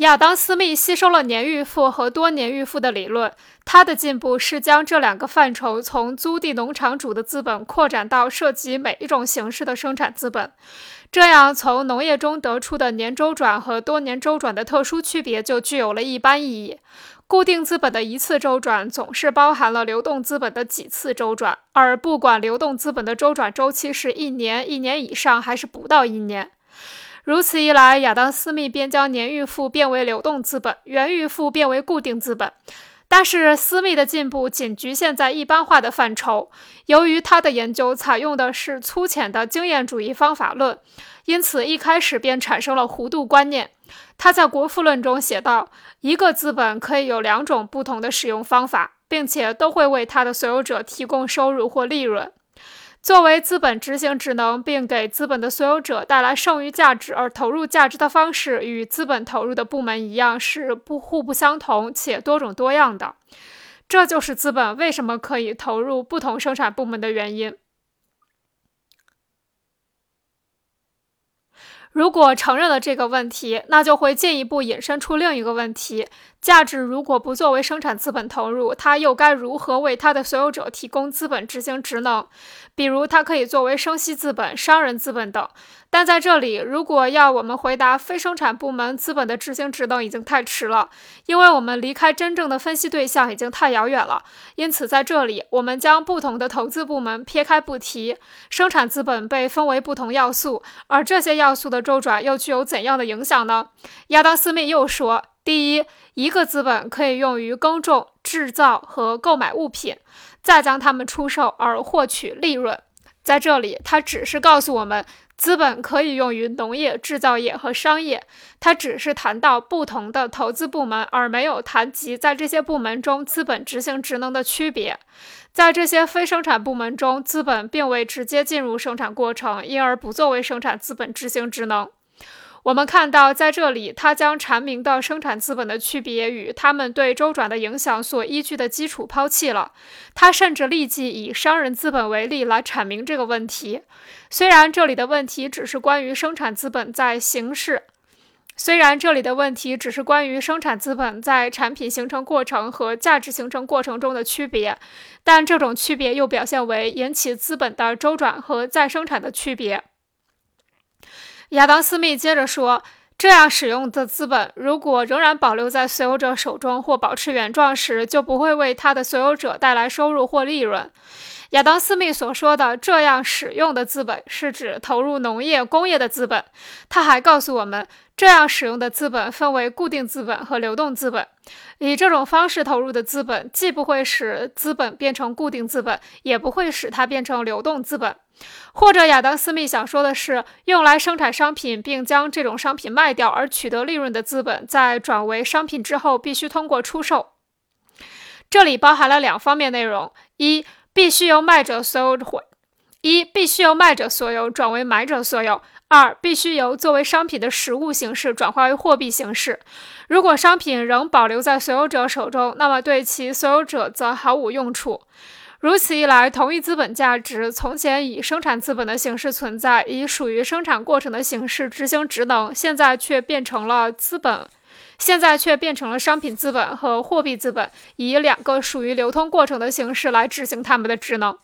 亚当·斯密吸收了年预付和多年预付的理论，他的进步是将这两个范畴从租地农场主的资本扩展到涉及每一种形式的生产资本。这样，从农业中得出的年周转和多年周转的特殊区别就具有了一般意义。固定资本的一次周转总是包含了流动资本的几次周转，而不管流动资本的周转周期是一年、一年以上还是不到一年。如此一来，亚当·斯密便将年预付变为流动资本，原预付变为固定资本。但是，斯密的进步仅局限在一般化的范畴。由于他的研究采用的是粗浅的经验主义方法论，因此一开始便产生了弧度观念。他在《国富论》中写道：“一个资本可以有两种不同的使用方法，并且都会为它的所有者提供收入或利润。”作为资本执行职能并给资本的所有者带来剩余价值而投入价值的方式，与资本投入的部门一样，是不互不相同且多种多样的。这就是资本为什么可以投入不同生产部门的原因。如果承认了这个问题，那就会进一步引申出另一个问题：价值如果不作为生产资本投入，它又该如何为它的所有者提供资本执行职能？比如，它可以作为生息资本、商人资本等。但在这里，如果要我们回答非生产部门资本的执行职能，已经太迟了，因为我们离开真正的分析对象已经太遥远了。因此，在这里，我们将不同的投资部门撇开不提。生产资本被分为不同要素，而这些要素的周转又具有怎样的影响呢？亚当·斯密又说：第一，一个资本可以用于耕种、制造和购买物品，再将它们出售而获取利润。在这里，他只是告诉我们。资本可以用于农业、制造业和商业。他只是谈到不同的投资部门，而没有谈及在这些部门中资本执行职能的区别。在这些非生产部门中，资本并未直接进入生产过程，因而不作为生产资本执行职能。我们看到，在这里，他将阐明的生产资本的区别与他们对周转的影响所依据的基础抛弃了。他甚至立即以商人资本为例来阐明这个问题。虽然这里的问题只是关于生产资本在形式，虽然这里的问题只是关于生产资本在产品形成过程和价值形成过程中的区别，但这种区别又表现为引起资本的周转和再生产的区别。亚当·斯密接着说：“这样使用的资本，如果仍然保留在所有者手中或保持原状时，就不会为他的所有者带来收入或利润。”亚当·斯密所说的“这样使用的资本”是指投入农业、工业的资本。他还告诉我们，这样使用的资本分为固定资本和流动资本。以这种方式投入的资本，既不会使资本变成固定资本，也不会使它变成流动资本。或者，亚当·斯密想说的是，用来生产商品并将这种商品卖掉而取得利润的资本，在转为商品之后，必须通过出售。这里包含了两方面内容：一。必须由卖者所有或一必须由卖者所有转为买者所有；二必须由作为商品的实物形式转化为货币形式。如果商品仍保留在所有者手中，那么对其所有者则毫无用处。如此一来，同一资本价值从前以生产资本的形式存在，以属于生产过程的形式执行职能，现在却变成了资本。现在却变成了商品资本和货币资本，以两个属于流通过程的形式来执行他们的职能。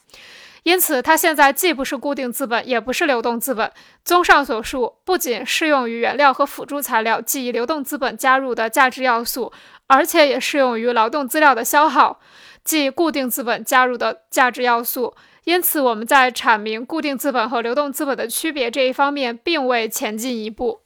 因此，它现在既不是固定资本，也不是流动资本。综上所述，不仅适用于原料和辅助材料，即流动资本加入的价值要素，而且也适用于劳动资料的消耗，即固定资本加入的价值要素。因此，我们在阐明固定资本和流动资本的区别这一方面，并未前进一步。